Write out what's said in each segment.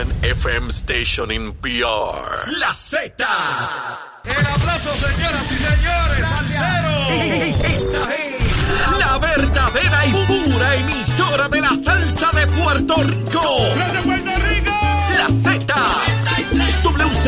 one FM station in PR. La Z. El aplauso, señoras y señores, al cero. Esta es la verdadera y pura emisora de la salsa de Puerto Rico.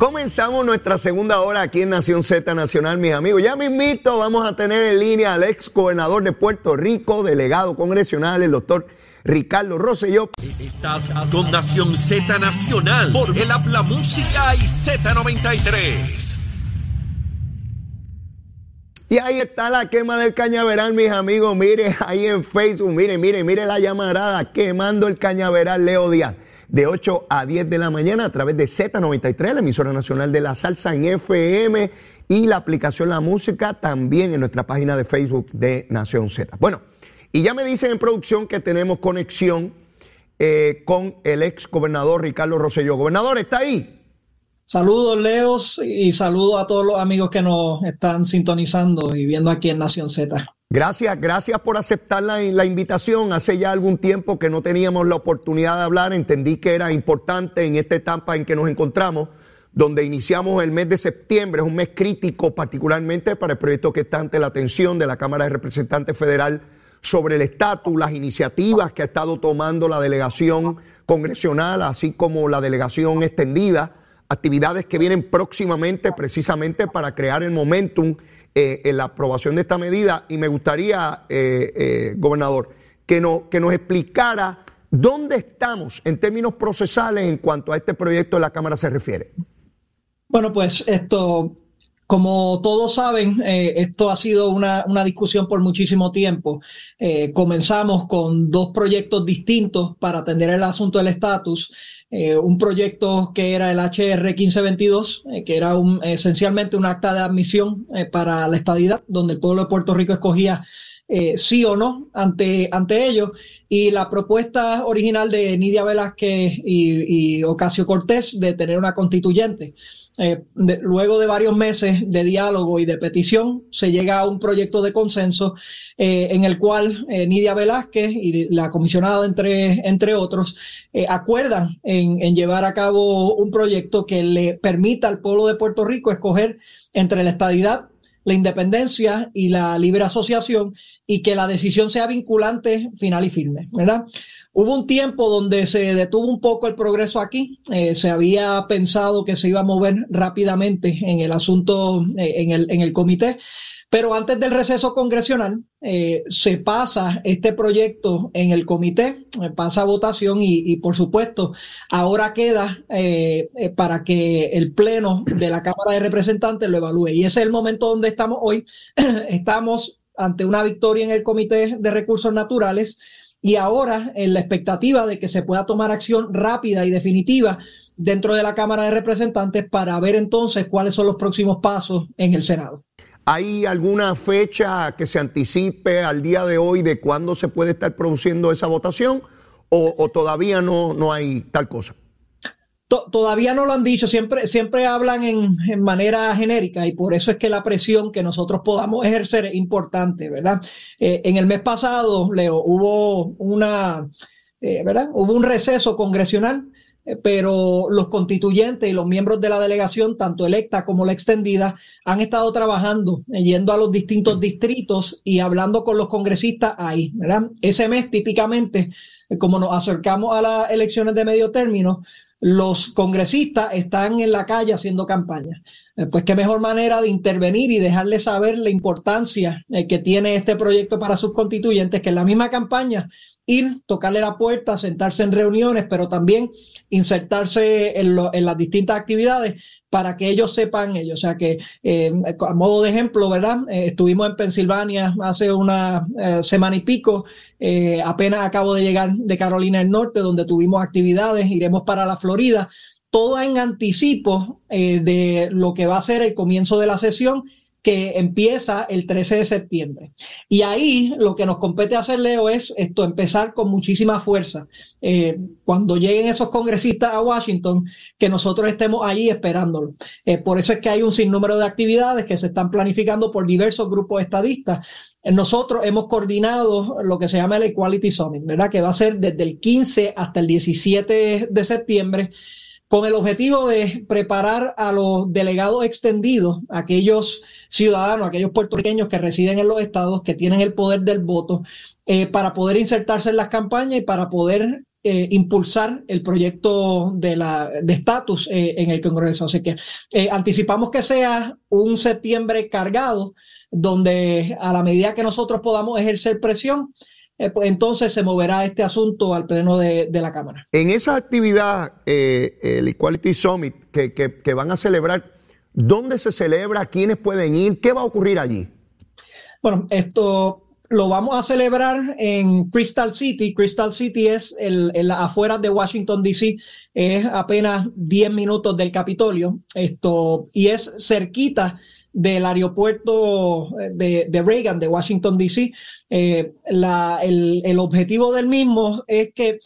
Comenzamos nuestra segunda hora aquí en Nación Z Nacional, mis amigos. Ya mismito vamos a tener en línea al ex gobernador de Puerto Rico, delegado congresional, el doctor Ricardo Rosselló. Estás con Nación Z Nacional por el Habla Música y Z93. Y ahí está la quema del cañaveral, mis amigos. Miren ahí en Facebook, miren, miren, miren la llamarada quemando el cañaveral Leo Díaz. De 8 a 10 de la mañana a través de Z93, la emisora nacional de la salsa en FM y la aplicación La Música también en nuestra página de Facebook de Nación Z. Bueno, y ya me dicen en producción que tenemos conexión eh, con el ex gobernador Ricardo Rosselló. Gobernador, ¿está ahí? Saludos, Leos, y saludos a todos los amigos que nos están sintonizando y viendo aquí en Nación Z. Gracias, gracias por aceptar la, invitación. Hace ya algún tiempo que no teníamos la oportunidad de hablar. Entendí que era importante en esta etapa en que nos encontramos, donde iniciamos el mes de septiembre. Es un mes crítico, particularmente para el proyecto que está ante la atención de la Cámara de Representantes Federal sobre el estatus, las iniciativas que ha estado tomando la delegación congresional, así como la delegación extendida, actividades que vienen próximamente precisamente para crear el momentum eh, en la aprobación de esta medida y me gustaría, eh, eh, gobernador, que, no, que nos explicara dónde estamos en términos procesales en cuanto a este proyecto de la Cámara se refiere. Bueno, pues esto, como todos saben, esto ha sido una, una, discusión por muchísimo tiempo. Comenzamos con dos proyectos distintos para atender el asunto del estatus. Eh, un proyecto que era el HR 1522, eh, que era un, esencialmente un acta de admisión eh, para la estadidad, donde el pueblo de Puerto Rico escogía sí o no ante, ante ello. Y la propuesta original de Nidia Velázquez y, y Ocasio Cortés de tener una constituyente. Eh, luego de varios meses de diálogo y de petición, se llega a un proyecto de consenso eh, en el cual eh, Nidia Velázquez y la comisionada, entre, entre otros, acuerdan en, en llevar a cabo un proyecto que le permita al pueblo de Puerto Rico escoger entre la estadidad la independencia y la libre asociación y que la decisión sea vinculante, final y firme, ¿verdad? Hubo un tiempo donde se detuvo un poco el progreso aquí. Eh, se había pensado que se iba a mover rápidamente en el asunto, eh, en, el, en el comité. Pero antes del receso congresional, eh, se pasa este proyecto en el comité, pasa votación y, y, por supuesto, ahora queda para que el Pleno de la Cámara de Representantes lo evalúe. Y ese es el momento donde estamos hoy. estamos ante una victoria en el Comité de Recursos Naturales y ahora en la expectativa de que se pueda tomar acción rápida y definitiva dentro de la Cámara de Representantes para ver entonces cuáles son los próximos pasos en el Senado. ¿Hay alguna fecha que se anticipe al día de hoy de cuándo se puede estar produciendo esa votación o, o todavía no, no hay tal cosa? Todavía no lo han dicho, siempre, siempre hablan en, manera genérica y por eso es que la presión que nosotros podamos ejercer es importante, ¿verdad? Eh, en el mes pasado, Leo, hubo una, eh, ¿verdad? Hubo un receso congresional, eh, pero los constituyentes y los miembros de la delegación, tanto electa como la extendida, han estado trabajando, yendo a los distintos distritos y hablando con los congresistas ahí, ¿verdad? Ese mes típicamente, como nos acercamos a las elecciones de medio término, los congresistas están en la calle haciendo campaña. Pues qué mejor manera de intervenir y dejarles saber la importancia que tiene este proyecto para sus constituyentes, que en la misma campaña ir, tocarle la puerta, sentarse en reuniones, pero también insertarse en, en las distintas actividades para que ellos sepan ellos. O sea que, eh, a modo de ejemplo, ¿verdad? Eh, estuvimos en Pensilvania hace una eh, semana y pico, apenas acabo de llegar de Carolina del Norte, donde tuvimos actividades, iremos para la Florida. todo en anticipo de lo que va a ser el comienzo de la sesión que empieza el 13 de septiembre. Y ahí lo que nos compete hacer, Leo, es esto, empezar con muchísima fuerza. Eh, cuando lleguen esos congresistas a Washington, que nosotros estemos allí esperándolo. Eh, por eso es que hay un sinnúmero de actividades que se están planificando por diversos grupos estadistas. Nosotros hemos coordinado lo que se llama el Equality Summit, ¿verdad? Que va a ser desde el 15 hasta el 17 de septiembre con el objetivo de preparar a los delegados extendidos, aquellos ciudadanos, aquellos puertorriqueños que residen en los estados, que tienen el poder del voto, eh, para poder insertarse en las campañas y para poder eh, impulsar el proyecto de la de estatus eh, en el Congreso. Así que anticipamos que sea un septiembre cargado, donde a la medida que nosotros podamos ejercer presión, eh, pues entonces se moverá este asunto al pleno de, la Cámara. En esa actividad, eh, el Equality Summit que, van a celebrar, ¿dónde se celebra? ¿Quiénes pueden ir? ¿Qué va a ocurrir allí? Bueno, esto lo vamos a celebrar en Crystal City. Crystal City es el, el afuera de Washington, D.C., es apenas 10 minutos del Capitolio, esto, y es cerquita del aeropuerto eh, de, Reagan, de Washington, D.C. Eh, el, objetivo del mismo es que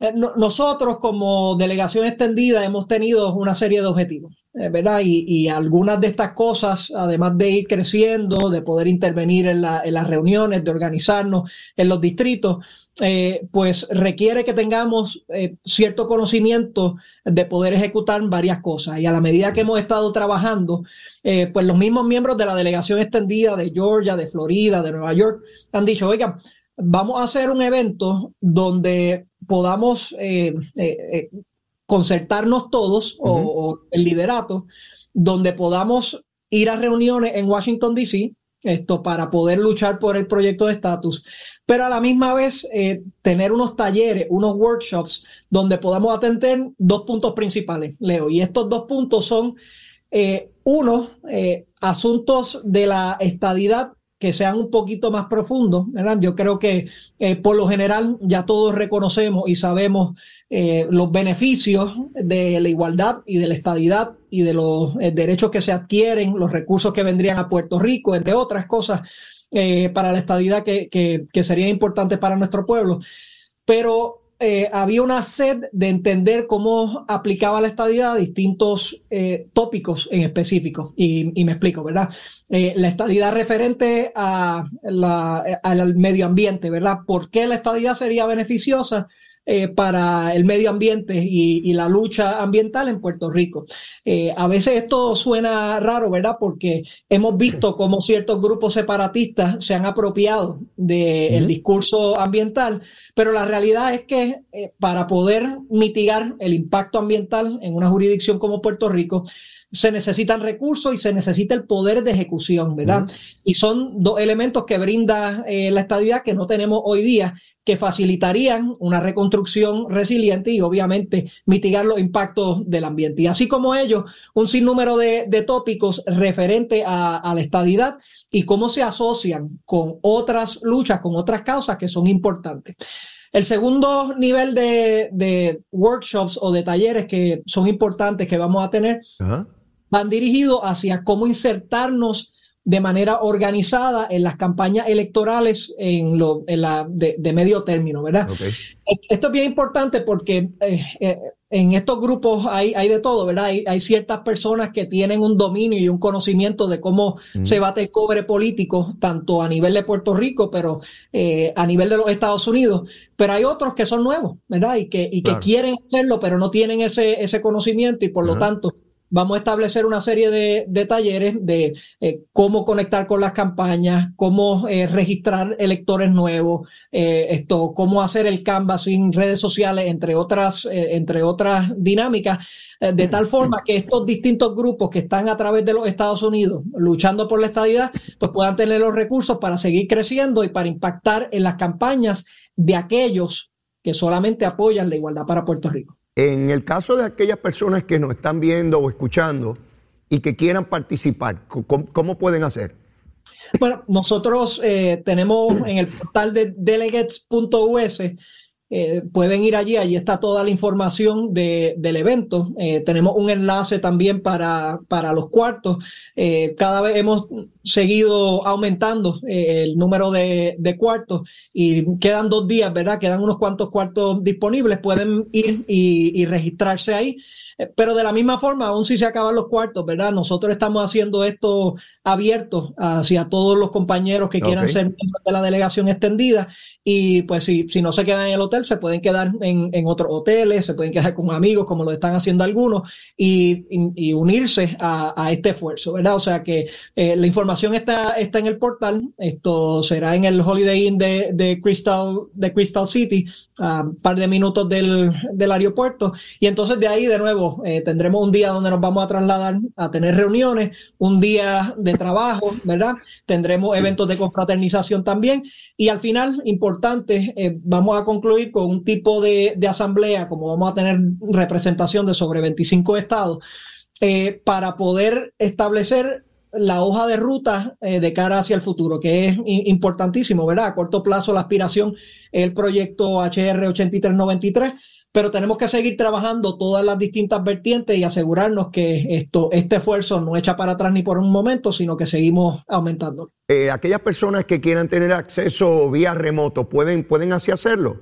eh, nosotros como delegación extendida hemos tenido una serie de objetivos. ¿Verdad? Y, algunas de estas cosas, además de ir creciendo, de poder intervenir en, las reuniones, de organizarnos en los distritos, eh, pues requiere que tengamos eh, cierto conocimiento de poder ejecutar varias cosas. Y a la medida que hemos estado trabajando, eh, pues los mismos miembros de la delegación extendida de Georgia, de Florida, de Nueva York, han dicho, oigan, vamos a hacer un evento donde podamos concertarnos todos o, o el liderato, donde podamos ir a reuniones en Washington, D.C., esto para poder luchar por el proyecto de estatus, pero a la misma vez eh, tener unos talleres, unos workshops donde podamos atender dos puntos principales, Leo. Y estos dos puntos son, eh, uno, eh, asuntos de la estadidad que sean un poquito más profundos, ¿verdad? Yo creo que por lo general ya todos reconocemos y sabemos los beneficios de la igualdad y de la estadidad y de los derechos que se adquieren, los recursos que vendrían a Puerto Rico, entre otras cosas eh, para la estadidad que, que, sería importante para nuestro pueblo. Pero eh, había una sed de entender cómo aplicaba la estadidad a distintos eh, tópicos en específico. Y, me explico, ¿verdad? la estadidad referente a la, al medio ambiente, ¿verdad? ¿Por qué la estadidad sería beneficiosa? Eh, para el medio ambiente y, la lucha ambiental en Puerto Rico. Eh, a veces esto suena raro, ¿verdad? Porque hemos visto cómo ciertos grupos separatistas se han apropiado del discurso ambiental, pero la realidad es que eh, para poder mitigar el impacto ambiental en una jurisdicción como Puerto Rico, se necesitan recursos y se necesita el poder de ejecución, ¿verdad? Y son dos elementos que brinda eh, la estadidad que no tenemos hoy día, que facilitarían una reconstrucción resiliente y obviamente mitigar los impactos del ambiente. Y así como ellos, un sinnúmero de, tópicos referentes a, la estadidad y cómo se asocian con otras luchas, con otras causas que son importantes. El segundo nivel de, workshops o de talleres que son importantes que vamos a tener van dirigidos hacia cómo insertarnos de manera organizada en las campañas electorales en lo, en la, de, medio término, ¿verdad? Esto es bien importante porque eh, eh, en estos grupos hay, hay de todo, ¿verdad? Hay, ciertas personas que tienen un dominio y un conocimiento de cómo se bate el cobre político, tanto a nivel de Puerto Rico, pero eh, a nivel de los Estados Unidos. Pero hay otros que son nuevos, ¿verdad? Y que, y que quieren hacerlo, pero no tienen ese, ese conocimiento y por lo tanto vamos a establecer una serie de, talleres de eh, cómo conectar con las campañas, cómo eh, registrar electores nuevos, eh, esto, cómo hacer el canvassing, redes sociales, entre otras, entre otras dinámicas, de tal forma que estos distintos grupos que están a través de los Estados Unidos luchando por la estadidad, pues puedan tener los recursos para seguir creciendo y para impactar en las campañas de aquellos que solamente apoyan la igualdad para Puerto Rico. En el caso de aquellas personas que nos están viendo o escuchando y que quieran participar, ¿cómo, pueden hacer? Bueno, nosotros eh, tenemos en el portal de delegates.us eh, pueden ir allí, allí está toda la información de, del evento. Eh, tenemos un enlace también para, para los cuartos. Eh, cada vez hemos seguido aumentando el número de, de, cuartos y quedan dos días, ¿verdad? Quedan unos cuantos cuartos disponibles. Pueden ir y, y registrarse ahí. Pero de la misma forma, aún si se acaban los cuartos, ¿verdad? Nosotros estamos haciendo esto abierto hacia todos los compañeros que quieran ser miembros de la delegación extendida. Y pues si, si no se quedan en el hotel, se pueden quedar en, en otros hoteles, se pueden quedar con amigos, como lo están haciendo algunos, y, y, unirse a, a, este esfuerzo, ¿verdad? O sea que eh, la información está, está en el portal. Esto será en el Holiday Inn de, de Crystal, de Crystal City, a un par de minutos del, del aeropuerto. Y entonces de ahí, de nuevo, eh, tendremos un día donde nos vamos a trasladar a tener reuniones, un día de trabajo, ¿verdad? Tendremos eventos de confraternización también. Y al final, importante, eh, vamos a concluir con un tipo de, de, asamblea, como vamos a tener representación de sobre 25 estados, eh, para poder establecer la hoja de ruta eh, de cara hacia el futuro, que es importantísimo, ¿verdad? A corto plazo la aspiración, el proyecto HR 8393 pero tenemos que seguir trabajando todas las distintas vertientes y asegurarnos que esto, este esfuerzo no echa para atrás ni por un momento, sino que seguimos aumentando. Eh, aquellas personas que quieran tener acceso vía remoto, ¿pueden, pueden así hacerlo?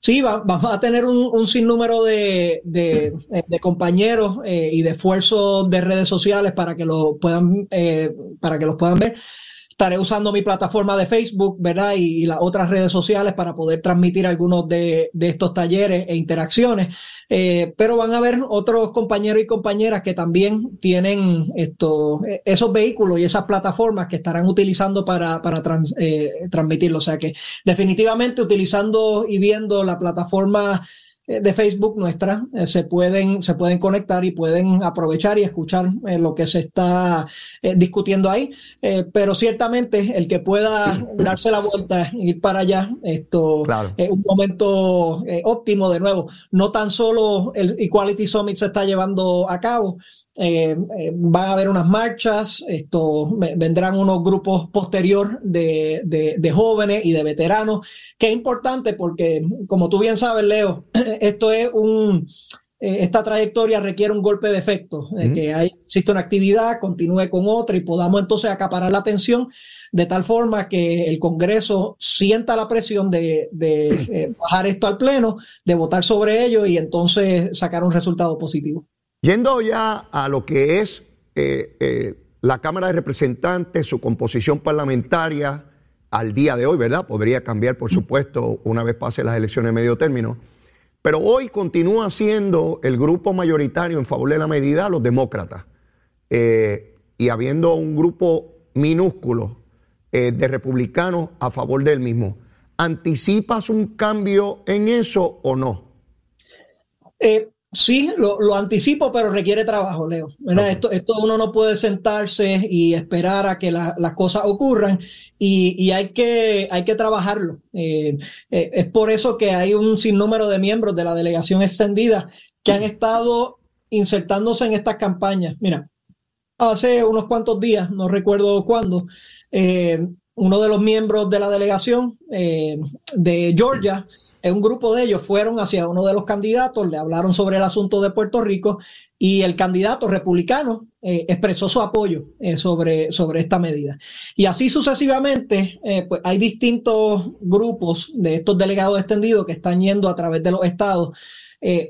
Sí, vamos a tener un, sinnúmero de, de, compañeros eh, y de esfuerzos de redes sociales para que lo puedan, eh, para que los puedan ver estaré usando mi plataforma de Facebook, ¿verdad? Y, las otras redes sociales para poder transmitir algunos de, estos talleres e interacciones. Eh, pero van a haber otros compañeros y compañeras que también tienen estos, e, esos vehículos y esas plataformas que estarán utilizando para, eh, transmitirlo. O sea que definitivamente utilizando y viendo la plataforma de Facebook nuestra eh, se pueden se pueden conectar y pueden aprovechar y escuchar eh, lo que se está discutiendo ahí. Pero ciertamente el que pueda darse la vuelta ir para allá esto es un momento óptimo de nuevo. No tan solo el Equality Summit se está llevando a cabo eh, eh, van a haber unas marchas, esto, vendrán unos grupos posterior de, de, jóvenes y de veteranos, que es importante porque, como tú bien sabes, Leo, esto es un, eh, esta trayectoria requiere un golpe de efecto, que hay, existe una actividad, continúe con otra y podamos entonces acaparar la atención de tal forma que el Congreso sienta la presión de, de bajar esto al Pleno, de votar sobre ello y entonces sacar un resultado positivo. Yendo ya a lo que es eh, eh, la Cámara de Representantes, su composición parlamentaria al día de hoy, ¿verdad? Podría cambiar, por supuesto, una vez pasen las elecciones de medio término. Pero hoy continúa siendo el grupo mayoritario en favor de la medida los demócratas. Eh, y habiendo un grupo minúsculo de republicanos a favor del mismo. ¿Anticipas un cambio en eso o no? Sí, lo, lo, anticipo, pero requiere trabajo, Leo. Esto, esto uno no puede sentarse y esperar a que las cosas ocurran y, y, hay, que, hay que trabajarlo. Eh, eh, es por eso que hay un sinnúmero de miembros de la delegación extendida que han estado insertándose en estas campañas. Mira, hace unos cuantos días, no recuerdo cuándo, eh, uno de los miembros de la delegación de Georgia, un grupo de ellos fueron hacia uno de los candidatos, le hablaron sobre el asunto de Puerto Rico y el candidato republicano eh, expresó su apoyo eh, sobre, sobre esta medida. Y así sucesivamente, eh, pues hay distintos grupos de estos delegados extendidos que están yendo a través de los estados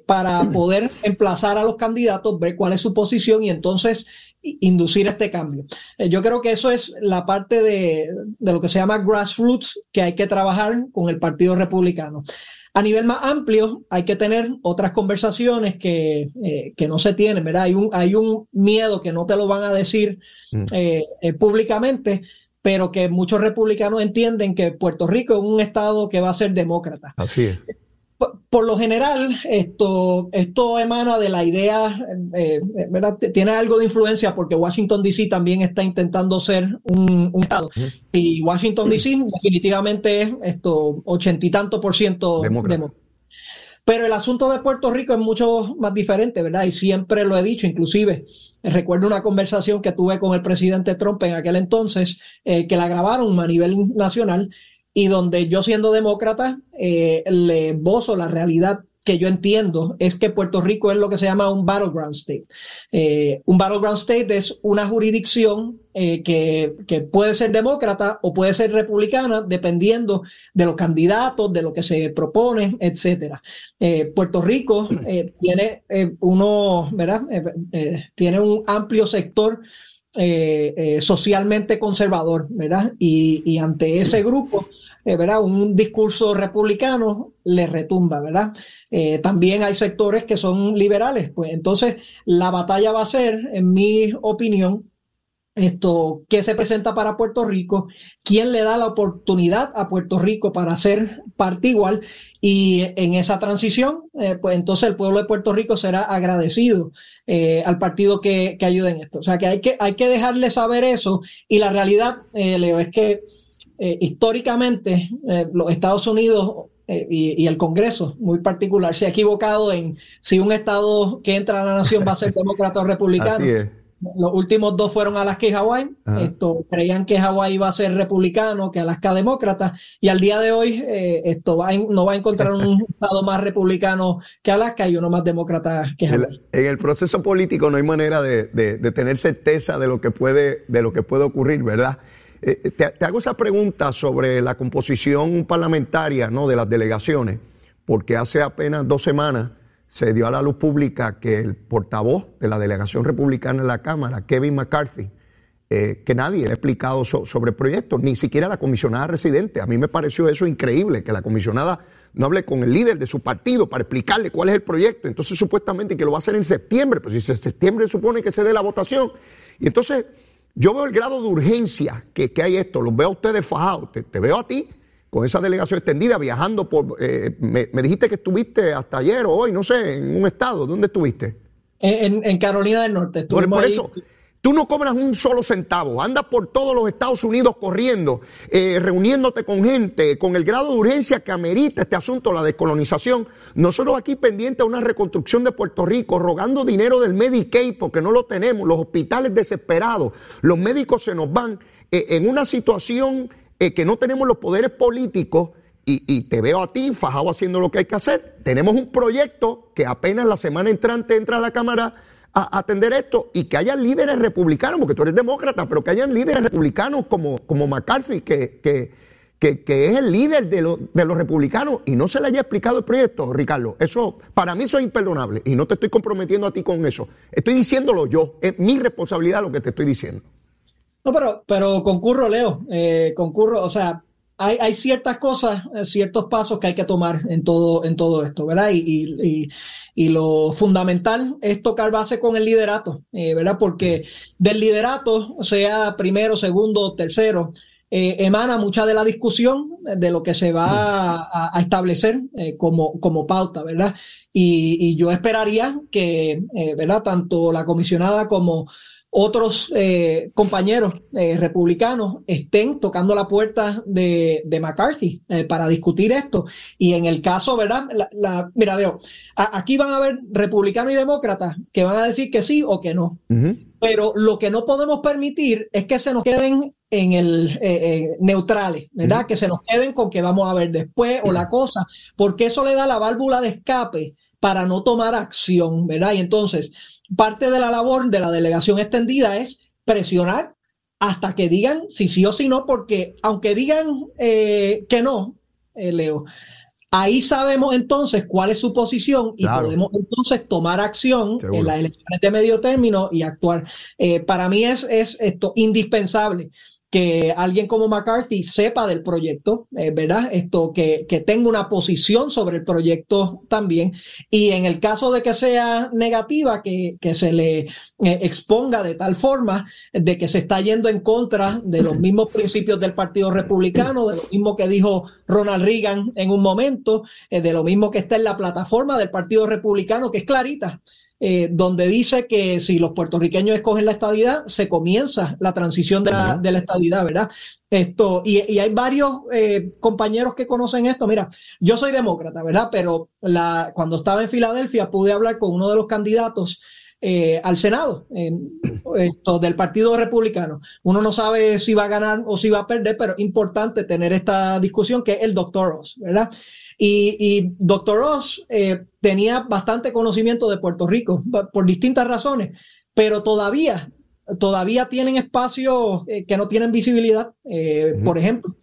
para poder emplazar a los candidatos, ver cuál es su posición y entonces inducir este cambio. yo creo que eso es la parte de, de, lo que se llama grassroots que hay que trabajar con el Partido Republicano. A nivel más amplio, hay que tener otras conversaciones que, eh, que no se tienen, ¿verdad? Hay un, hay un miedo que no te lo van a decir mm. eh, eh, públicamente, pero que muchos republicanos entienden que Puerto Rico es un estado que va a ser demócrata. Así es por, lo general, esto, esto emana de la idea, eh, ¿verdad? Tiene algo de influencia porque Washington DC también está intentando ser un, Estado. Y Washington DC definitivamente es esto ochenta y tanto por ciento demócrata. Pero el asunto de Puerto Rico es mucho más diferente, ¿verdad? Y siempre lo he dicho, inclusive recuerdo una conversación que tuve con el presidente Trump en aquel entonces, eh, que la grabaron a nivel nacional, y donde yo siendo demócrata eh, le bozo la realidad que yo entiendo es que Puerto Rico es lo que se llama un battleground state. Eh, un battleground state es una jurisdicción eh, que, que, puede ser demócrata o puede ser republicana, dependiendo de los candidatos, de lo que se propone, etcétera. Eh, Puerto Rico tiene uno, ¿verdad? tiene un amplio sector socialmente conservador, ¿verdad? Y, y ante ese grupo eh, ¿verdad? Un discurso republicano le retumba, ¿verdad? Eh, también hay sectores que son liberales, pues entonces la batalla va a ser, en mi opinión, esto, qué se presenta para Puerto Rico, quién le da la oportunidad a Puerto Rico para ser parte igual y en esa transición, eh, pues entonces el pueblo de Puerto Rico será agradecido al partido que, que, ayude en esto. O sea que hay que, hay que dejarle saber eso y la realidad, Leo, es que eh, históricamente eh, los Estados Unidos eh, y, el Congreso, muy particular, se ha equivocado en si un Estado que entra a la nación va a ser demócrata o republicano. Los últimos dos fueron Alaska y Hawái. Esto, creían que Hawái iba a ser republicano, que Alaska demócrata. Y al día de hoy, esto va no va a encontrar un estado más republicano que Alaska y uno más demócrata que Hawái. En el proceso político no hay manera de, de, tener certeza de lo que puede, de lo que puede ocurrir, ¿verdad? Eh, eh, te, hago esa pregunta sobre la composición parlamentaria ¿no? de las delegaciones, porque hace apenas dos semanas se dio a la luz pública que el portavoz de la delegación republicana en la Cámara, Kevin McCarthy, eh, que nadie ha explicado sobre el proyecto, ni siquiera la comisionada residente. A mí me pareció eso increíble, que la comisionada no hable con el líder de su partido para explicarle cuál es el proyecto. Entonces, supuestamente que lo va a hacer en septiembre, pues si en septiembre supone que se dé la votación. Y entonces yo veo el grado de urgencia que, hay esto, los veo a ustedes fajados, te, veo a ti con esa delegación extendida viajando por... Eh, me, dijiste que estuviste hasta ayer o hoy, no sé, en un estado, ¿dónde estuviste? En, Carolina del Norte. Por, por eso, Tú no cobras un solo centavo, andas por todos los Estados Unidos corriendo, eh, reuniéndote con gente, con el grado de urgencia que amerita este asunto, la descolonización. Nosotros aquí pendientes de una reconstrucción de Puerto Rico, rogando dinero del Medicaid porque no lo tenemos, los hospitales desesperados, los médicos se nos van eh, en una situación eh, que no tenemos los poderes políticos. Y, te veo a ti fajado haciendo lo que hay que hacer. Tenemos un proyecto que apenas la semana entrante entra a la Cámara atender esto y que haya líderes republicanos, porque tú eres demócrata, pero que hayan líderes republicanos como, como McCarthy, que, que, que, es el líder de, de, los republicanos y no se le haya explicado el proyecto, Ricardo. Eso, para mí eso es imperdonable y no te estoy comprometiendo a ti con eso. Estoy diciéndolo yo, es mi responsabilidad lo que te estoy diciendo. No, pero, pero concurro, Leo, eh, concurro, o sea, hay, ciertas cosas, eh, ciertos pasos que hay que tomar en todo, en todo esto, ¿verdad? Y, lo fundamental es tocar base con el liderato, eh, ¿verdad? Porque del liderato, sea primero, segundo, tercero, eh, emana mucha de la discusión de lo que se va a, establecer como, como pauta, ¿verdad? Y, yo esperaría que, ¿verdad? Tanto la comisionada como otros eh, compañeros eh, republicanos estén tocando la puerta de, McCarthy eh, para discutir esto. Y en el caso, ¿verdad? La, mira, Leo, aquí van a haber republicanos y demócratas que van a decir que sí o que no. Pero lo que no podemos permitir es que se nos queden en el neutrales, ¿verdad? Que se nos queden con que vamos a ver después o la cosa, porque eso le da la válvula de escape para no tomar acción, ¿verdad? Y entonces, parte de la labor de la delegación extendida es presionar hasta que digan si sí o si no, porque aunque digan eh, que no, eh, Leo, ahí sabemos entonces cuál es su posición y podemos entonces tomar acción en las elecciones de medio término y actuar. Eh, para mí es, es esto indispensable que alguien como McCarthy sepa del proyecto, eh, ¿verdad? Esto, que, que, tenga una posición sobre el proyecto también. Y en el caso de que sea negativa, que, que se le eh, exponga de tal forma de que se está yendo en contra de los mismos principios del Partido Republicano, de lo mismo que dijo Ronald Reagan en un momento, eh, de lo mismo que está en la plataforma del Partido Republicano, que es clarita. Eh, donde dice que si los puertorriqueños escogen la estadidad, se comienza la transición de la, de la estadidad, ¿verdad? Esto, y, y hay varios eh, compañeros que conocen esto. Mira, yo soy demócrata, ¿verdad? Pero la, cuando estaba en Filadelfia pude hablar con uno de los candidatos eh, al Senado, esto, del Partido Republicano. Uno no sabe si va a ganar o si va a perder, pero es importante tener esta discusión que es el doctor Ross, ¿verdad? Y, y doctor Ross eh, tenía bastante conocimiento de Puerto Rico por distintas razones, pero todavía, todavía tienen espacios eh, que no tienen visibilidad. Eh, por ejemplo,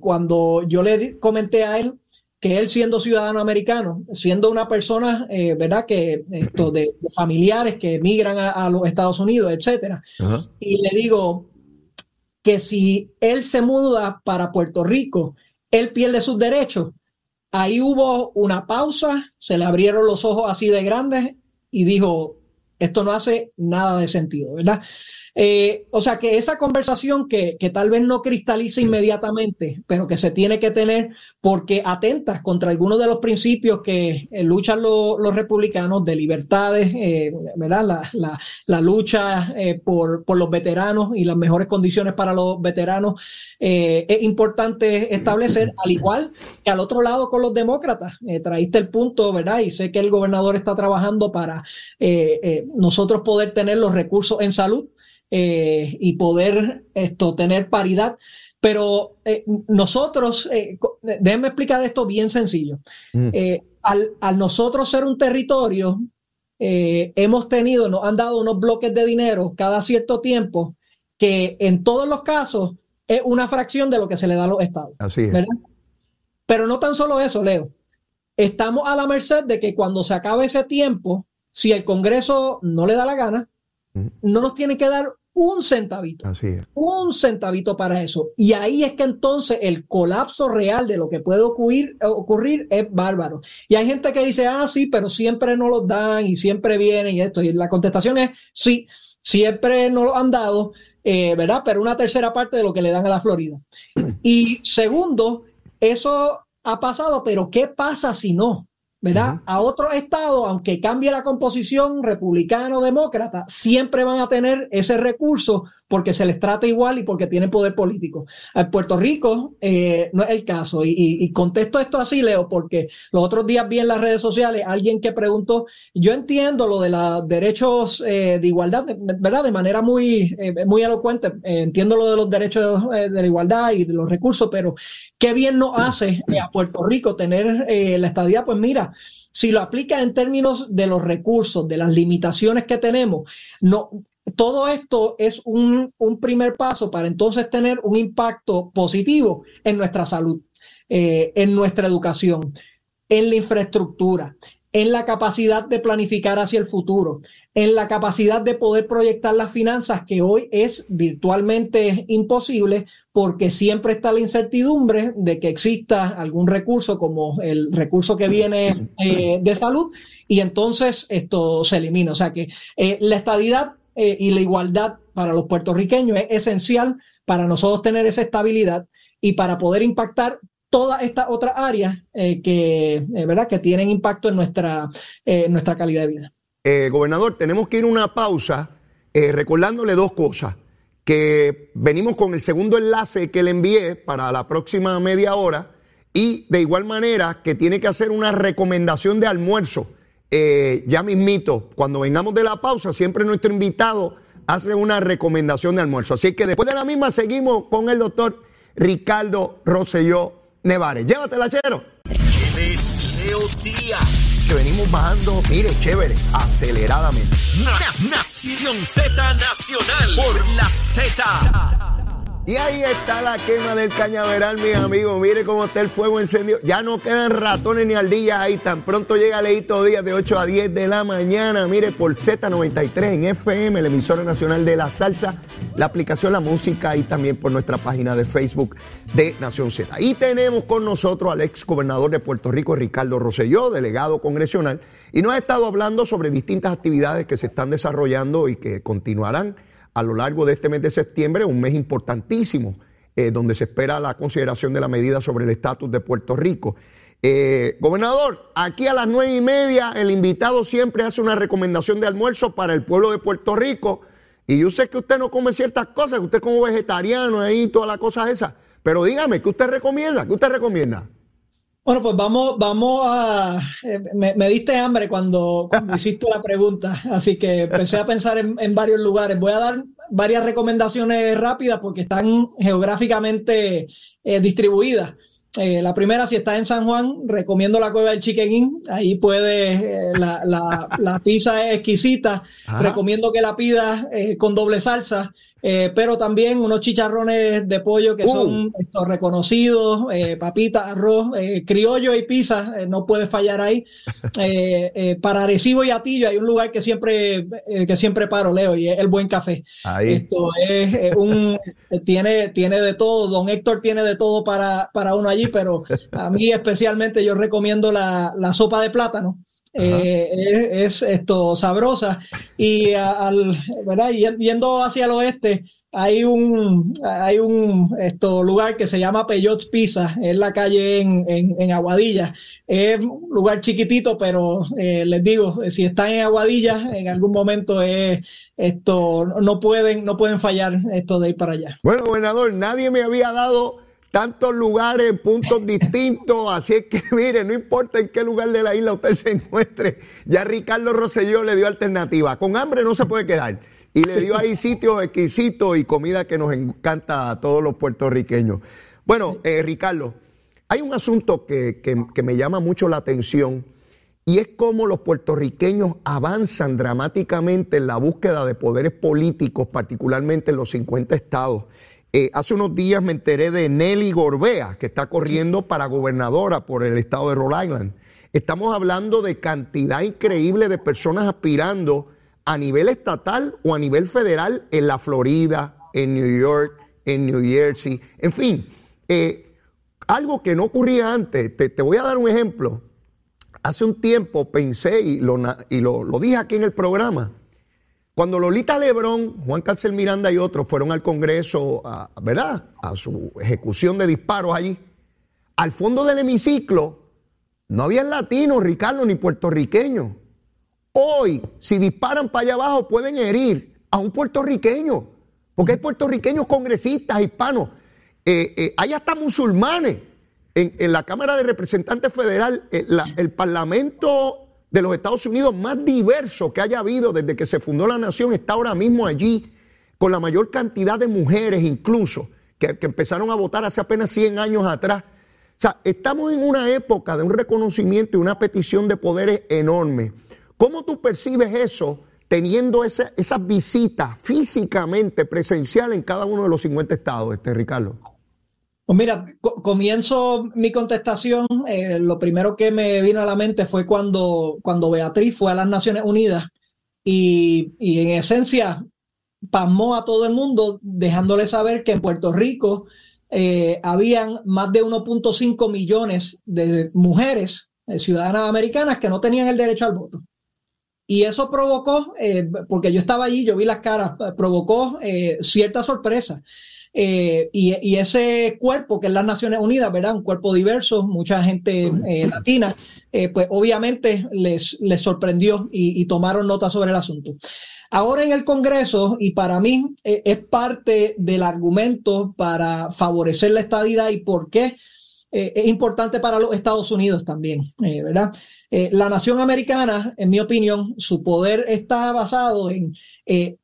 cuando yo le comenté a él que él siendo ciudadano americano, siendo una persona, eh, ¿verdad? Que esto de, familiares que emigran a, los Estados Unidos, etcétera. Y le digo que si él se muda para Puerto Rico, él pierde sus derechos. Ahí hubo una pausa, se le abrieron los ojos así de grandes y dijo, esto no hace nada de sentido, ¿verdad? Eh, o sea que esa conversación que, que, tal vez no cristalice inmediatamente, pero que se tiene que tener porque atentas contra algunos de los principios que eh, luchan los republicanos de libertades, eh, ¿verdad? La, la, la lucha por, por, los veteranos y las mejores condiciones para los veteranos es importante establecer, al igual que al otro lado con los demócratas. traíste el punto, ¿verdad? Y sé que el gobernador está trabajando para nosotros poder tener los recursos en salud eh, y poder esto, tener paridad. Pero eh, nosotros, eh, déjenme explicar esto bien sencillo. Mm. Al, al, nosotros ser un territorio, hemos tenido, nos han dado unos bloques de dinero cada cierto tiempo que en todos los casos es una fracción de lo que se le da a los estados. Así es. Pero no tan solo eso, Leo. Estamos a la merced de que cuando se acabe ese tiempo, si el Congreso no le da la gana, mm. no nos tiene que dar un centavito. Así es. Un centavito para eso. Y ahí es que entonces el colapso real de lo que puede ocurrir, ocurrir es bárbaro. Y hay gente que dice, ah, sí, pero siempre no los dan y siempre vienen y esto. Y la contestación es, sí, siempre no lo han dado, eh, ¿verdad? Pero una tercera parte de lo que le dan a la Florida. Y segundo, eso ha pasado, pero ¿qué pasa si no? ¿Verdad? A otros estados, aunque cambie la composición republicano-demócrata, siempre van a tener ese recurso porque se les trata igual y porque tienen poder político. En Puerto Rico eh, no es el caso. Y, contesto esto así, Leo, porque los otros días vi en las redes sociales alguien que preguntó, yo entiendo lo de los derechos eh, de igualdad, ¿verdad? De manera muy, eh, muy elocuente, entiendo lo de los derechos de, la igualdad y de los recursos, pero qué bien nos hace a Puerto Rico tener la estadía, pues mira, si lo aplica en términos de los recursos, de las limitaciones que tenemos, no, todo esto es un, primer paso para entonces tener un impacto positivo en nuestra salud, eh, en nuestra educación, en la infraestructura, en la capacidad de planificar hacia el futuro, en la capacidad de poder proyectar las finanzas, que hoy es virtualmente imposible porque siempre está la incertidumbre de que exista algún recurso como el recurso que viene eh, de salud y entonces esto se elimina. O sea que eh, la estabilidad eh, y la igualdad para los puertorriqueños es esencial para nosotros tener esa estabilidad y para poder impactar todas estas otras áreas eh, que, eh, ¿verdad? que tienen impacto en nuestra, eh, nuestra calidad de vida. gobernador, tenemos que ir a una pausa recordándole dos cosas. Que venimos con el segundo enlace que le envié para la próxima media hora y de igual manera que tiene que hacer una recomendación de almuerzo. Ya mismito, cuando vengamos de la pausa, siempre nuestro invitado hace una recomendación de almuerzo. Así que después de la misma seguimos con el doctor Ricardo Rosselló Nevares. Llévatela, chero. Que venimos bajando, mire, chévere, aceleradamente. Nación Z Nacional por la Z. Y ahí está la quema del cañaveral, mis amigos. Mire cómo está el fuego encendido. Ya no quedan ratones ni ardillas ahí. Tan pronto llega Leito Días de 8 a 10 de la mañana. Mire, por Z93 en FM, la emisora nacional de la salsa, la aplicación La Música y también por nuestra página de Facebook de Nación Z. Y tenemos con nosotros al ex gobernador de Puerto Rico, Ricardo Rosselló, delegado congresional, y nos ha estado hablando sobre distintas actividades que se están desarrollando y que continuarán a lo largo de este mes de septiembre, un mes importantísimo, eh, donde se espera la consideración de la medida sobre el estatus de Puerto Rico. Eh, gobernador, aquí a las nueve y media el invitado siempre hace una recomendación de almuerzo para el pueblo de Puerto Rico. Y yo sé que usted no come ciertas cosas, que usted como vegetariano ahí, todas las cosas esas. Pero dígame, ¿qué usted recomienda? ¿Qué usted recomienda? Bueno, pues vamos, vamos a. Eh, me, diste hambre cuando, hiciste la pregunta, así que empecé a pensar en, varios lugares. Voy a dar varias recomendaciones rápidas porque están geográficamente eh, distribuidas. Eh, la primera, si estás en San Juan, recomiendo la cueva del Chiqueguín. Ahí puedes, la, la, pizza es exquisita. Recomiendo que la pidas con doble salsa. Eh, pero también unos chicharrones de pollo que son uh. estos reconocidos, eh, papitas, arroz, eh, criollo y pizza, no puede fallar ahí. para Arecibo y Atillo hay un lugar que siempre, que siempre paro, Leo, y es el buen café. Esto es un, tiene, tiene de todo, don Héctor tiene de todo para, para uno allí, pero a mí especialmente yo recomiendo la, la sopa de plátano. Eh, es, esto sabrosa. Y al ¿verdad? yendo hacia el oeste hay un hay un esto lugar que se llama Peyots Pizza. En la calle en, en, Aguadilla. Es un lugar chiquitito pero eh, les digo si están en Aguadilla en algún momento es esto no pueden no pueden fallar esto de ir para allá. Bueno gobernador nadie me había dado tantos lugares, puntos distintos. Así es que, mire, no importa en qué lugar de la isla usted se encuentre, ya Ricardo Rosselló le dio alternativa. Con hambre no se puede quedar. Y le dio ahí sitios exquisitos y comida que nos encanta a todos los puertorriqueños. Bueno, eh, Ricardo, hay un asunto que, que me llama mucho la atención y es cómo los puertorriqueños avanzan dramáticamente en la búsqueda de poderes políticos, particularmente en los 50 estados. Eh, hace unos días me enteré de Nelly Gorbea, que está corriendo para gobernadora por el estado de Rhode Island. Estamos hablando de cantidad increíble de personas aspirando a nivel estatal o a nivel federal en la Florida, en New York, en New Jersey, en fin, eh, algo que no ocurría antes. Te, voy a dar un ejemplo. Hace un tiempo pensé y lo, y lo dije aquí en el programa, cuando Lolita Lebrón, Juan Cárcel Miranda y otros fueron al Congreso, a, ¿verdad? A su ejecución de disparos allí, al fondo del hemiciclo no había latinos, Ricardo, ni puertorriqueños. Hoy, si disparan para allá abajo, pueden herir a un puertorriqueño, porque hay puertorriqueños congresistas, hispanos. Eh, eh, hay hasta musulmanes en, la Cámara de Representantes Federal, eh, el Parlamento de los Estados Unidos más diverso que haya habido desde que se fundó la nación está ahora mismo allí, con la mayor cantidad de mujeres incluso, que, empezaron a votar hace apenas 100 años atrás. O sea, estamos en una época de un reconocimiento y una petición de poderes enorme. ¿Cómo tú percibes eso teniendo esas visitas físicamente presenciales en cada uno de los 50 estados, este Ricardo? Pues mira, comienzo mi contestación. Eh, lo primero que me vino a la mente fue cuando, cuando Beatriz fue a las Naciones Unidas y, en esencia pasmó a todo el mundo dejándole saber que en Puerto Rico eh, habían más de 1.5 millones de mujeres eh, ciudadanas americanas que no tenían el derecho al voto. Y eso provocó, porque yo estaba allí, yo vi las caras, provocó cierta sorpresa. Eh, y, ese cuerpo, que es las Naciones Unidas, ¿verdad? Un cuerpo diverso, mucha gente eh, latina, eh, pues obviamente les, les sorprendió y, tomaron nota sobre el asunto. Ahora en el Congreso, y para mí es parte del argumento para favorecer la estadidad y por qué es importante para los Estados Unidos también, ¿verdad? la nación americana, en mi opinión, su poder está basado en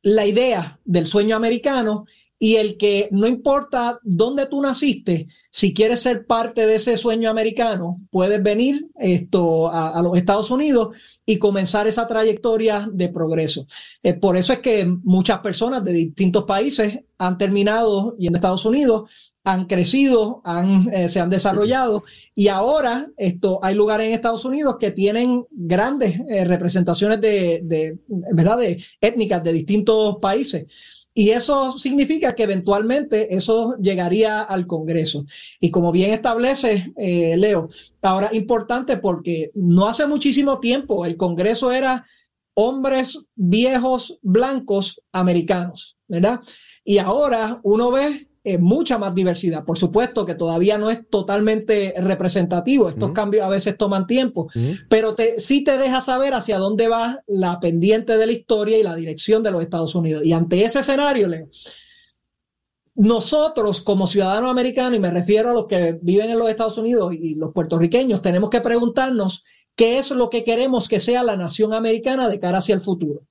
la idea del sueño americano y el que no importa dónde tú naciste, si quieres ser parte de ese sueño americano, puedes venir esto a, los Estados Unidos y comenzar esa trayectoria de progreso. Eh, por eso es que muchas personas de distintos países han terminado yendo a Estados Unidos, han crecido, han, eh, se han desarrollado y ahora esto, hay lugares en Estados Unidos que tienen grandes eh, representaciones de, de, ¿verdad? de étnicas de distintos países. Y eso significa que eventualmente eso llegaría al Congreso. Y como bien establece eh, Leo, ahora importante porque no hace muchísimo tiempo el Congreso era hombres viejos blancos americanos, ¿verdad? Y ahora uno ve eh, mucha más diversidad. Por supuesto que todavía no es totalmente representativo, estos cambios a veces toman tiempo, pero te, sí te deja saber hacia dónde va la pendiente de la historia y la dirección de los Estados Unidos. Y ante ese escenario, Leo, nosotros como ciudadanos americanos, y me refiero a los que viven en los Estados Unidos y los puertorriqueños, tenemos que preguntarnos qué es lo que queremos que sea la nación americana de cara hacia el futuro.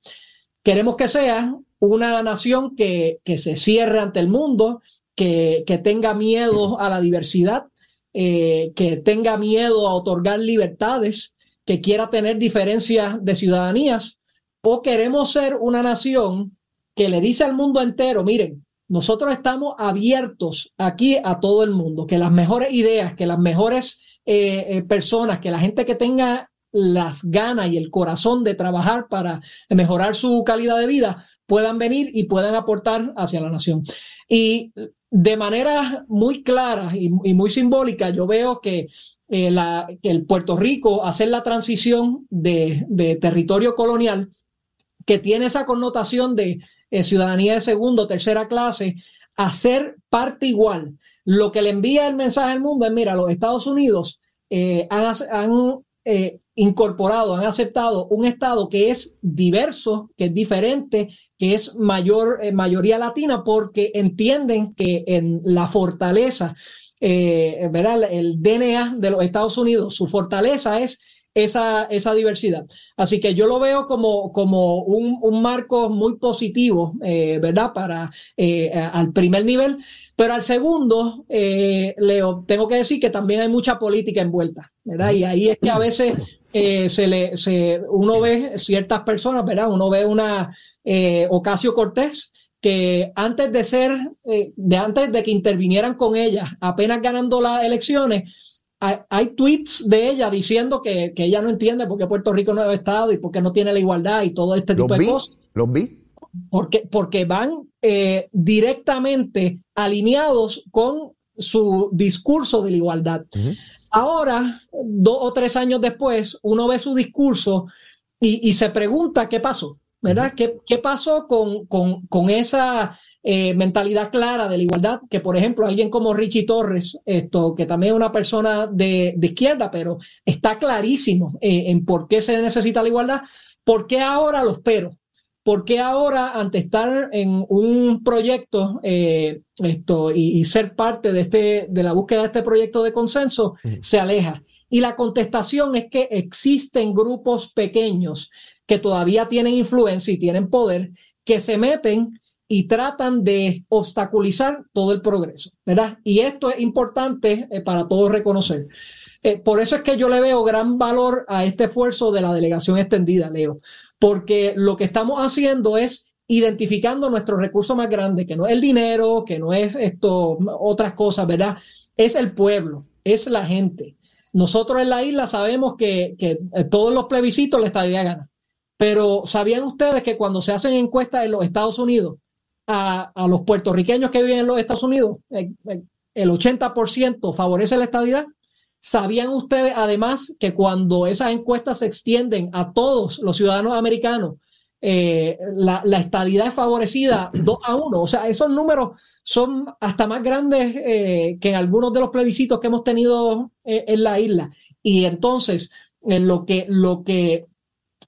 Queremos que sea una nación que, que se cierre ante el mundo, que, tenga miedo a la diversidad, eh, que tenga miedo a otorgar libertades, que quiera tener diferencias de ciudadanías, o queremos ser una nación que le dice al mundo entero, miren, nosotros estamos abiertos aquí a todo el mundo, que las mejores ideas, que las mejores eh, eh, personas, que la gente que tenga las ganas y el corazón de trabajar para mejorar su calidad de vida puedan venir y puedan aportar hacia la nación. Y de manera muy clara y, muy simbólica, yo veo que, eh, que el Puerto Rico hacer la transición de, territorio colonial que tiene esa connotación de eh, ciudadanía de segundo tercera clase, a ser parte igual. Lo que le envía el mensaje al mundo es, mira, los Estados Unidos eh, han, incorporado, han aceptado un Estado que es diverso, que es diferente, que es mayor, mayoría latina, porque entienden que en la fortaleza, ¿verdad? el DNA de los Estados Unidos, su fortaleza es esa, esa diversidad. Así que yo lo veo como, como un, un marco muy positivo, eh, ¿verdad? Para eh, al primer nivel, pero al segundo, eh, Leo, tengo que decir que también hay mucha política envuelta, ¿verdad? Y ahí es que a veces se le, se, uno ve ciertas personas, ¿verdad? Uno ve una Ocasio Cortés que antes de ser, de antes de que intervinieran con ella, apenas ganando las elecciones, hay, tweets de ella diciendo que, ella no entiende por qué Puerto Rico no es Estado y por qué no tiene la igualdad y todo este tipo de cosas. Los vi. Porque, porque van eh, directamente alineados con su discurso de la igualdad. Ahora, dos o tres años después, uno ve su discurso y, se pregunta qué pasó, ¿verdad? ¿Qué, ¿Qué, pasó con, con, con esa eh, mentalidad clara de la igualdad, que por ejemplo alguien como Richie Torres, esto, que también es una persona de, izquierda, pero está clarísimo eh, en por qué se necesita la igualdad, ¿por qué ahora los pero? ¿Por qué ahora, ante estar en un proyecto eh, esto, y, ser parte de, este, de la búsqueda de este proyecto de consenso, se aleja? Y la contestación es que existen grupos pequeños que todavía tienen influencia y tienen poder, que se meten y tratan de obstaculizar todo el progreso, ¿verdad? Y esto es importante eh, para todos reconocer. Eh, por eso es que yo le veo gran valor a este esfuerzo de la delegación extendida, Leo, porque lo que estamos haciendo es identificando nuestro recurso más grande, que no es el dinero, que no es esto, otras cosas, ¿verdad? Es el pueblo, es la gente. Nosotros en la isla sabemos que, que eh, todos los plebiscitos la estadía gana. Pero ¿sabían ustedes que cuando se hacen encuestas en los Estados Unidos, a, los puertorriqueños que viven en los Estados Unidos, eh, eh, el 80% favorece la estadidad. ¿Sabían ustedes además que cuando esas encuestas se extienden a todos los ciudadanos americanos, eh, la, la, estadidad es favorecida 2 a 1? O sea, esos números son hasta más grandes que en algunos de los plebiscitos que hemos tenido en la isla. Y entonces, en lo que, lo que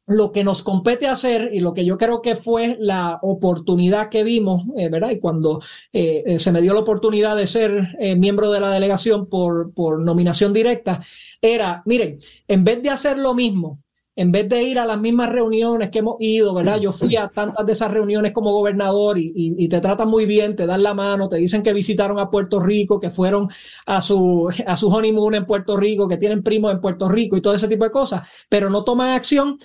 lo que nos compete hacer y lo que yo creo que fue la oportunidad que vimos, eh, ¿verdad? Y cuando eh, eh, se me dio la oportunidad de ser miembro de la delegación por, por nominación directa, era, miren, en vez de hacer lo mismo, en vez de ir a las mismas reuniones que hemos ido, ¿verdad? Yo fui a tantas de esas reuniones como gobernador y, y, te tratan muy bien, te dan la mano, te dicen que visitaron a Puerto Rico, que fueron a su, a su honeymoon en Puerto Rico, que tienen primos en Puerto Rico y todo ese tipo de cosas, pero no toman acción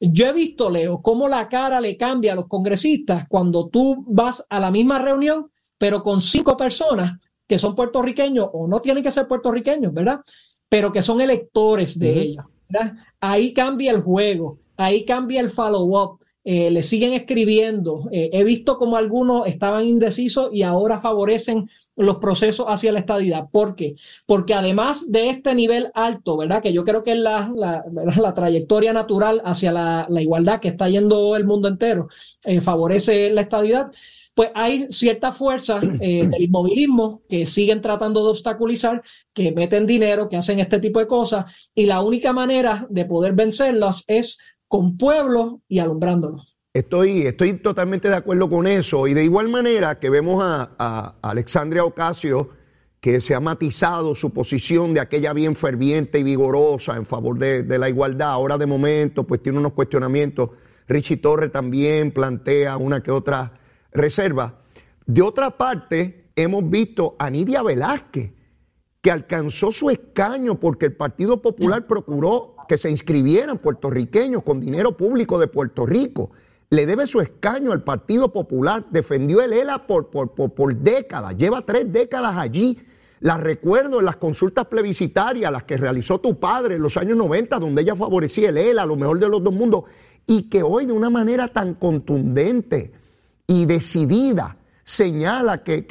yo he visto, Leo, cómo la cara le cambia a los congresistas cuando tú vas a la misma reunión, pero con cinco personas que son puertorriqueños o no tienen que ser puertorriqueños, ¿verdad? Pero que son electores de ella. ¿verdad? Ahí cambia el juego, ahí cambia el follow-up. Eh, le siguen escribiendo. Eh, he visto como algunos estaban indecisos y ahora favorecen los procesos hacia la estadidad. ¿Por qué? Porque además de este nivel alto, ¿verdad? Que yo creo que es la, la, trayectoria natural hacia la, igualdad que está yendo el mundo entero, eh, favorece la estadidad. Pues hay ciertas fuerzas del inmovilismo que siguen tratando de obstaculizar, que meten dinero, que hacen este tipo de cosas, y la única manera de poder vencerlas es con pueblos y alumbrándolos. Estoy, estoy totalmente de acuerdo con eso. Y de igual manera que vemos a, Alexandria Ocasio, que se ha matizado su posición de aquella bien ferviente y vigorosa en favor de, la igualdad. Ahora de momento, pues tiene unos cuestionamientos. Richie Torre también plantea una que otra reserva. De otra parte, hemos visto a Nidia Velázquez, que alcanzó su escaño porque el Partido Popular procuró que se inscribieran puertorriqueños con dinero público de Puerto Rico le debe su escaño al Partido Popular, defendió el ELA por, por, por, décadas, lleva tres décadas allí. La recuerdo en las consultas plebiscitarias, las que realizó tu padre en los años 90, donde ella favorecía el ELA, lo mejor de los dos mundos, y que hoy de una manera tan contundente y decidida señala que,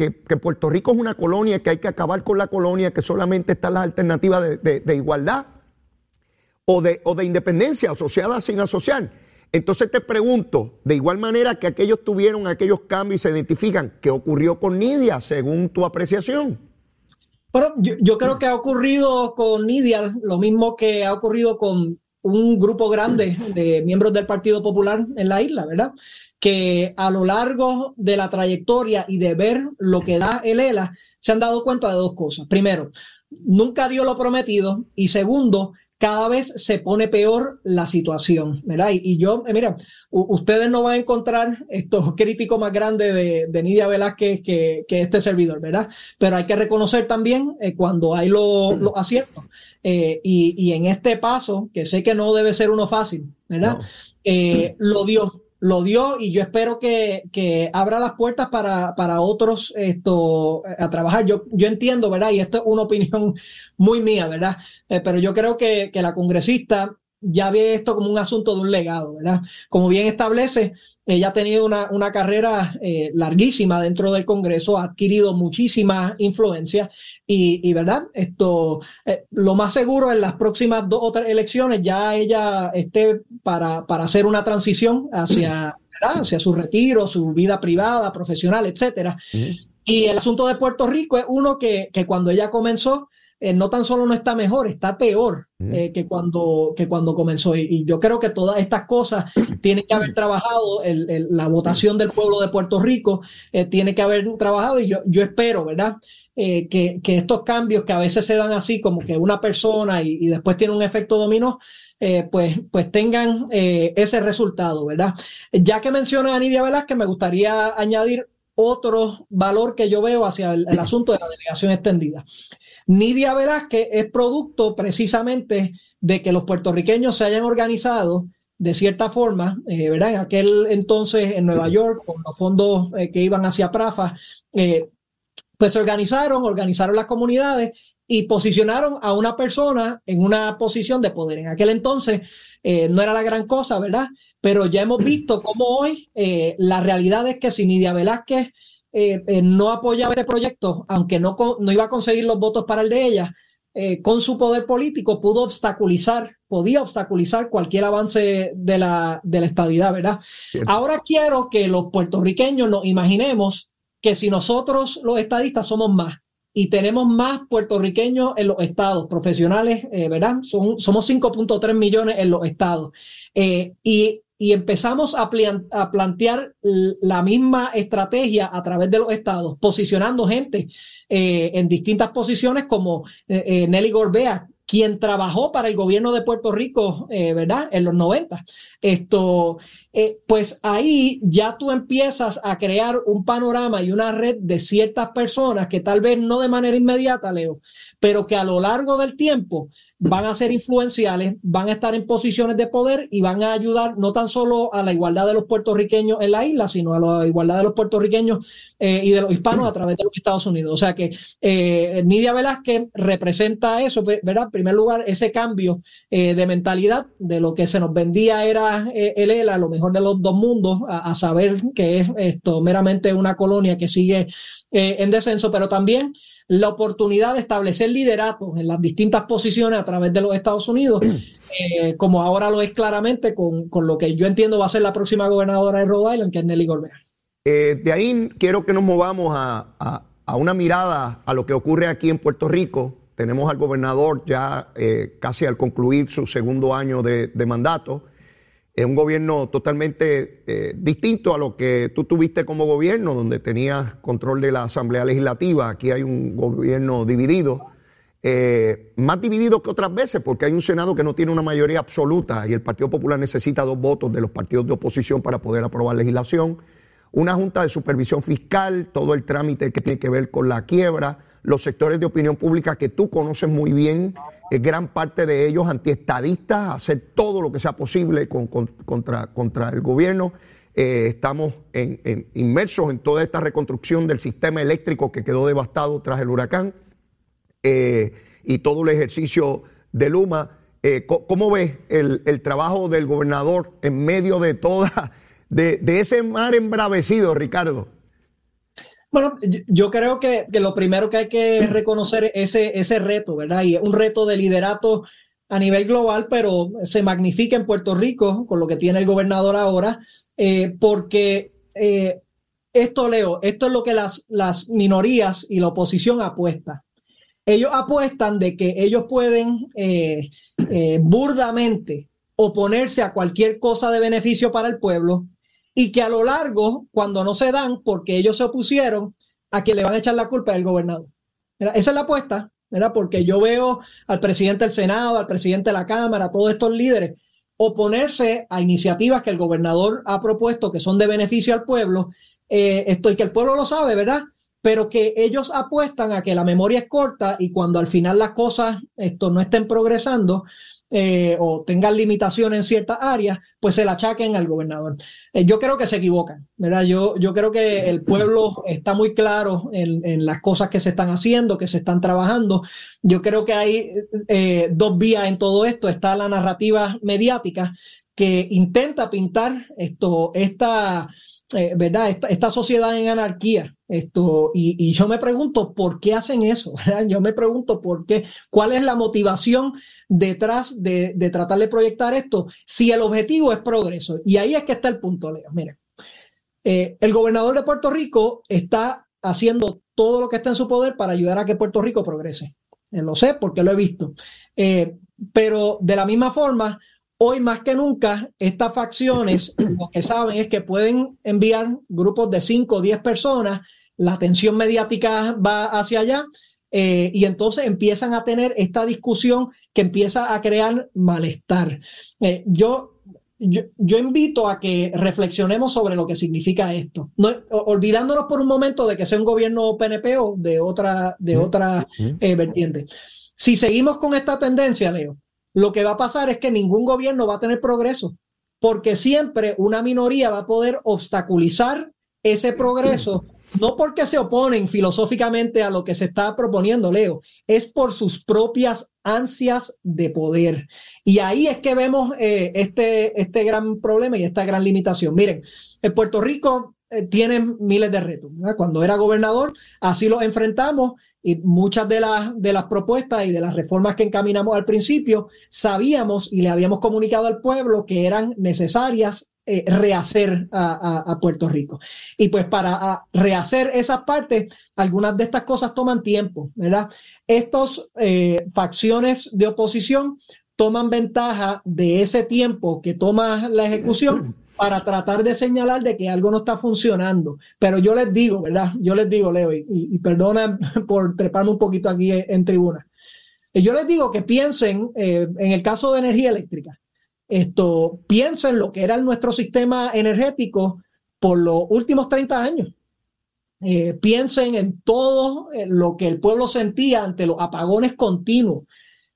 Puerto Rico es una colonia, que hay que acabar con la colonia, que solamente están las alternativas de, igualdad o de, o de independencia asociada sin asociar. Entonces te pregunto, de igual manera que aquellos tuvieron aquellos cambios y se identifican, ¿qué ocurrió con Nidia según tu apreciación? Bueno, yo, creo que ha ocurrido con Nidia lo mismo que ha ocurrido con un grupo grande de miembros del Partido Popular en la isla, ¿verdad? Que a lo largo de la trayectoria y de ver lo que da el ELA, se han dado cuenta de dos cosas. Primero, nunca dio lo prometido y segundo, cada vez se pone peor la situación, ¿verdad? Y, yo, eh, mira, ustedes no van a encontrar estos críticos más grandes de, Nidia Velázquez que, este servidor, ¿verdad? Pero hay que reconocer también eh, cuando hay los aciertos. Eh, y, en este paso, que sé que no debe ser uno fácil, ¿verdad? lo dio lo dio y yo espero que, que abra las puertas para, para, otros esto, a trabajar. Yo, yo entiendo, ¿verdad? Y esto es una opinión muy mía, ¿verdad? Eh, pero yo creo que, que la congresista ya ve esto como un asunto de un legado, ¿verdad? Como bien establece, ella ha tenido una, una carrera eh, larguísima dentro del Congreso, ha adquirido muchísima influencia y, y ¿verdad? Esto, eh, lo más seguro en las próximas dos o tres elecciones ya ella esté para, para hacer una transición hacia, hacia su retiro, su vida privada, profesional, etcétera. Y el asunto de Puerto Rico es uno que, que cuando ella comenzó, eh, no tan solo no está mejor, está peor eh, que, cuando, que cuando comenzó. Y, yo creo que todas estas cosas tienen que haber trabajado, la votación del pueblo de Puerto Rico eh, tiene que haber trabajado y yo, yo espero, ¿verdad? que, estos cambios que a veces se dan así, como que una persona y, después tiene un efecto dominó, pues, pues tengan ese resultado, ¿verdad? Ya que menciona a Nidia Velázquez, me gustaría añadir otro valor que yo veo hacia el asunto de la delegación extendida. Nidia Velázquez es producto precisamente de que los puertorriqueños se hayan organizado de cierta forma, eh, ¿verdad? En aquel entonces en Nueva York, con los fondos eh, que iban hacia Prafa, eh, pues se organizaron, organizaron las comunidades y posicionaron a una persona en una posición de poder. En aquel entonces no era la gran cosa, ¿verdad? Pero ya hemos visto cómo hoy la realidad es que si Nidia Velázquez eh, eh, no apoyaba este proyecto, aunque no, no iba a conseguir los votos para el de ella, eh, con su poder político pudo obstaculizar, podía obstaculizar cualquier avance de la, de la estadidad, ¿verdad? Ahora quiero que los puertorriqueños nos imaginemos que si nosotros los estadistas somos más y tenemos más puertorriqueños en los estados profesionales, ¿verdad? Son, somos 5.3 millones en los estados. y y empezamos a, plantear la misma estrategia a través de los estados, posicionando gente eh, en distintas posiciones como eh, eh, Nelly Gorbea, quien trabajó para el gobierno de Puerto Rico, ¿verdad? En los 90. Esto, pues ahí ya tú empiezas a crear un panorama y una red de ciertas personas que tal vez no de manera inmediata, Leo, pero que a lo largo del tiempo van a ser influenciales, van a estar en posiciones de poder y van a ayudar no tan solo a la igualdad de los puertorriqueños en la isla, sino a la igualdad de los puertorriqueños eh, y de los hispanos a través de los Estados Unidos. O sea que eh, Nidia Velázquez representa eso, ¿verdad? En primer lugar, ese cambio eh, de mentalidad de lo que se nos vendía era el ELA, lo mejor de los dos mundos, a, saber que es esto meramente una colonia que sigue en descenso, pero también la oportunidad de establecer lideratos en las distintas posiciones a través de los Estados Unidos, eh, como ahora lo es claramente con, lo que yo entiendo va a ser la próxima gobernadora de Rhode Island, que es Nelly Gorbea. Eh, de ahí quiero que nos movamos a, una mirada a lo que ocurre aquí en Puerto Rico. Tenemos al gobernador ya eh, casi al concluir su segundo año de, mandato. Es un gobierno totalmente eh, distinto a lo que tú tuviste como gobierno, donde tenías control de la Asamblea Legislativa. Aquí hay un gobierno dividido, eh, más dividido que otras veces, porque hay un Senado que no tiene una mayoría absoluta y el Partido Popular necesita dos votos de los partidos de oposición para poder aprobar legislación. Una Junta de Supervisión Fiscal, todo el trámite que tiene que ver con la quiebra, los sectores de opinión pública que tú conoces muy bien gran parte de ellos antiestadistas, hacer todo lo que sea posible contra, el gobierno. Eh, estamos inmersos en toda esta reconstrucción del sistema eléctrico que quedó devastado tras el huracán eh, y todo el ejercicio de Luma. Eh, ¿Cómo ves el, trabajo del gobernador en medio de toda, de ese mar embravecido, Ricardo? Bueno, yo creo que, lo primero que hay que reconocer es ese, ese reto, ¿verdad? Y es un reto de liderato a nivel global, pero se magnifica en Puerto Rico con lo que tiene el gobernador ahora, eh, porque eh, esto, Leo, esto es lo que las, las minorías y la oposición apuestan. Ellos apuestan de que ellos pueden eh, burdamente oponerse a cualquier cosa de beneficio para el pueblo y que a lo largo, cuando no se dan, porque ellos se opusieron, a quien le van a echar la culpa del gobernador. Esa es la apuesta, ¿verdad? porque yo veo al presidente del Senado, al presidente de la Cámara, a todos estos líderes oponerse a iniciativas que el gobernador ha propuesto que son de beneficio al pueblo, eh, esto y que el pueblo lo sabe, ¿verdad? Pero que ellos apuestan a que la memoria es corta y cuando al final las cosas esto, no estén progresando, eh, o tengan limitaciones en ciertas áreas, pues se la achaquen al gobernador. Eh, yo creo que se equivocan, ¿verdad? Yo, yo creo que el pueblo está muy claro en, las cosas que se están haciendo, que se están trabajando. Yo creo que hay eh, dos vías en todo esto. Está la narrativa mediática que intenta pintar esto, esta ¿verdad? Esta, esta, sociedad en anarquía. Esto, y, yo me pregunto por qué hacen eso. Yo me pregunto por qué, cuál es la motivación detrás de, tratar de proyectar esto, si el objetivo es progreso. Y ahí es que está el punto, Leo. Miren, eh, el gobernador de Puerto Rico está haciendo todo lo que está en su poder para ayudar a que Puerto Rico progrese. Eh, lo sé porque lo he visto. pero de la misma forma, Hoy más que nunca, estas facciones lo que saben es que pueden enviar grupos de 5 o 10 personas, la atención mediática va hacia allá eh, y entonces empiezan a tener esta discusión que empieza a crear malestar. Eh, yo, yo, invito a que reflexionemos sobre lo que significa esto, no, olvidándonos por un momento de que sea un gobierno PNP o de otra, de otra eh, vertiente. Si seguimos con esta tendencia, Leo, lo que va a pasar es que ningún gobierno va a tener progreso, porque siempre una minoría va a poder obstaculizar ese progreso, no porque se oponen filosóficamente a lo que se está proponiendo, Leo, es por sus propias ansias de poder. Y ahí es que vemos eh, este, este gran problema y esta gran limitación. Miren, en Puerto Rico eh, tienen miles de retos. Cuando era gobernador, así los enfrentamos y muchas de las, de las propuestas y de las reformas que encaminamos al principio, sabíamos y le habíamos comunicado al pueblo que eran necesarias eh, rehacer a, Puerto Rico. Y pues para rehacer esas partes, algunas de estas cosas toman tiempo, ¿verdad? Estas eh, facciones de oposición toman ventaja de ese tiempo que toma la ejecución para tratar de señalar de que algo no está funcionando. Pero yo les digo, ¿verdad? Yo les digo, Leo, y, y perdona por treparme un poquito aquí en, tribuna. Yo les digo que piensen eh, en el caso de energía eléctrica. Esto, piensen lo que era nuestro sistema energético por los últimos 30 años. Eh, piensen en todo eh, lo que el pueblo sentía ante los apagones continuos,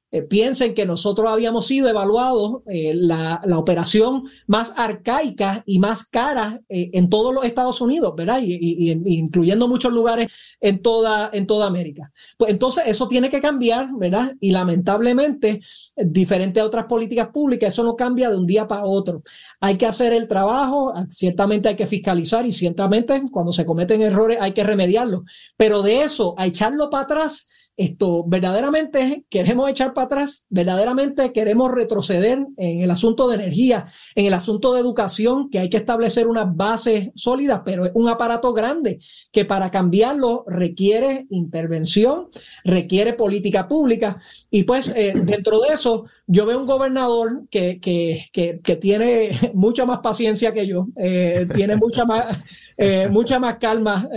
eh, piensen que nosotros habíamos sido evaluados eh, la, la, operación más arcaica y más cara eh, en todos los Estados Unidos, ¿verdad? Y, incluyendo muchos lugares en toda, en toda América. Pues entonces eso tiene que cambiar, ¿verdad? Y lamentablemente, diferente a otras políticas públicas, eso no cambia de un día para otro. Hay que hacer el trabajo, ciertamente hay que fiscalizar y ciertamente cuando se cometen errores hay que remediarlos, pero de eso a echarlo para atrás esto verdaderamente queremos echar para atrás, verdaderamente queremos retroceder en el asunto de energía, en el asunto de educación, que hay que establecer unas bases sólidas, pero es un aparato grande que para cambiarlo requiere intervención, requiere política pública. Y pues eh, dentro de eso, yo veo un gobernador que, que, que, tiene mucha más paciencia que yo, eh, tiene mucha más, eh, mucha más calma,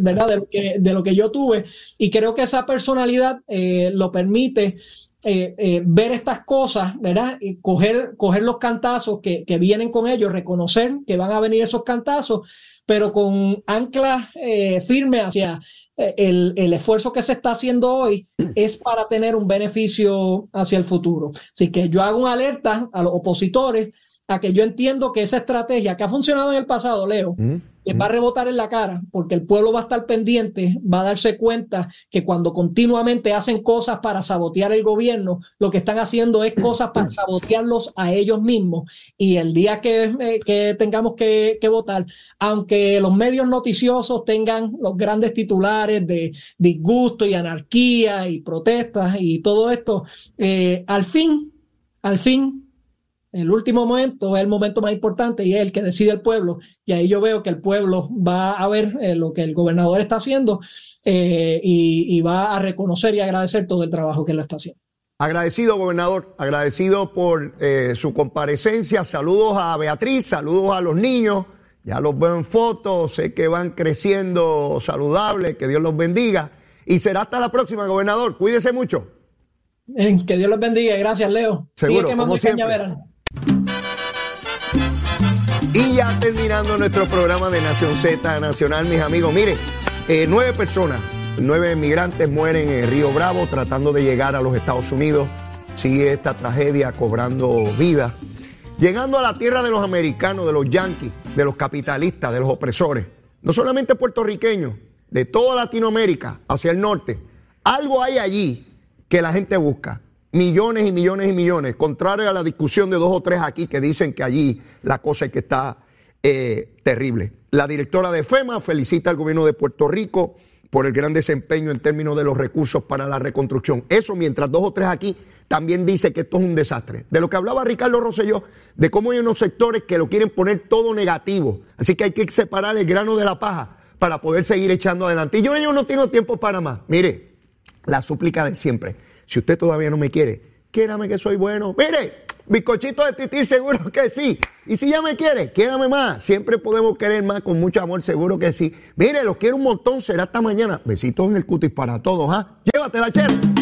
¿verdad? De lo, que, de lo que yo tuve. Y creo que esa persona personalidad eh, lo permite eh, eh, ver estas cosas, ¿verdad? Y coger, los cantazos que, vienen con ellos, reconocer que van a venir esos cantazos, pero con anclas firmes hacia el, el, esfuerzo que se está haciendo hoy es para tener un beneficio hacia el futuro. Así que yo hago una alerta a los opositores a que yo entiendo que esa estrategia que ha funcionado en el pasado, Leo, que va a rebotar en la cara, porque el pueblo va a estar pendiente, va a darse cuenta que cuando continuamente hacen cosas para sabotear el gobierno, lo que están haciendo es cosas para sabotearlos a ellos mismos. Y el día que, eh, tengamos que, votar, aunque los medios noticiosos tengan los grandes titulares de disgusto y anarquía y protestas y todo esto, eh, al fin, al fin el último momento es el momento más importante y es el que decide el pueblo. Y ahí yo veo que el pueblo va a ver eh, lo que el gobernador está haciendo eh, y, va a reconocer y agradecer todo el trabajo que él está haciendo. Agradecido, gobernador, agradecido por eh, su comparecencia. Saludos a Beatriz, saludos a los niños. Ya los veo en fotos, sé que van creciendo saludables, que Dios los bendiga. Y será hasta la próxima, gobernador. Cuídese mucho. que Dios los bendiga. Gracias, Leo. Seguro, como siempre. Y ya terminando nuestro programa de Nación Z Nacional, mis amigos, miren, eh, nueve personas, nueve migrantes mueren en Río Bravo tratando de llegar a los Estados Unidos. Sigue esta tragedia cobrando vida. Llegando a la tierra de los americanos, de los yanquis, de los capitalistas, de los opresores, no solamente puertorriqueños, de toda Latinoamérica hacia el norte. Algo hay allí que la gente busca millones y millones y millones, contrario a la discusión de dos o tres aquí que dicen que allí la cosa es que está eh, terrible. La directora de FEMA felicita al gobierno de Puerto Rico por el gran desempeño en términos de los recursos para la reconstrucción. Eso mientras dos o tres aquí también dice que esto es un desastre. De lo que hablaba Ricardo Rosselló, de cómo hay unos sectores que lo quieren poner todo negativo. Así que hay que separar el grano de la paja para poder seguir echando adelante. Y yo, yo no tengo tiempo para más. Mire, la súplica de siempre si usted todavía no me quiere, quiérame que soy bueno. Mire, bizcochito de tití, seguro que sí. Y si ya me quiere, quiérame más. Siempre podemos querer más con mucho amor, seguro que sí. Mire, los quiero un montón. Será hasta mañana. Besitos en el cutis para todos, ¿ah? Llévatela, chero.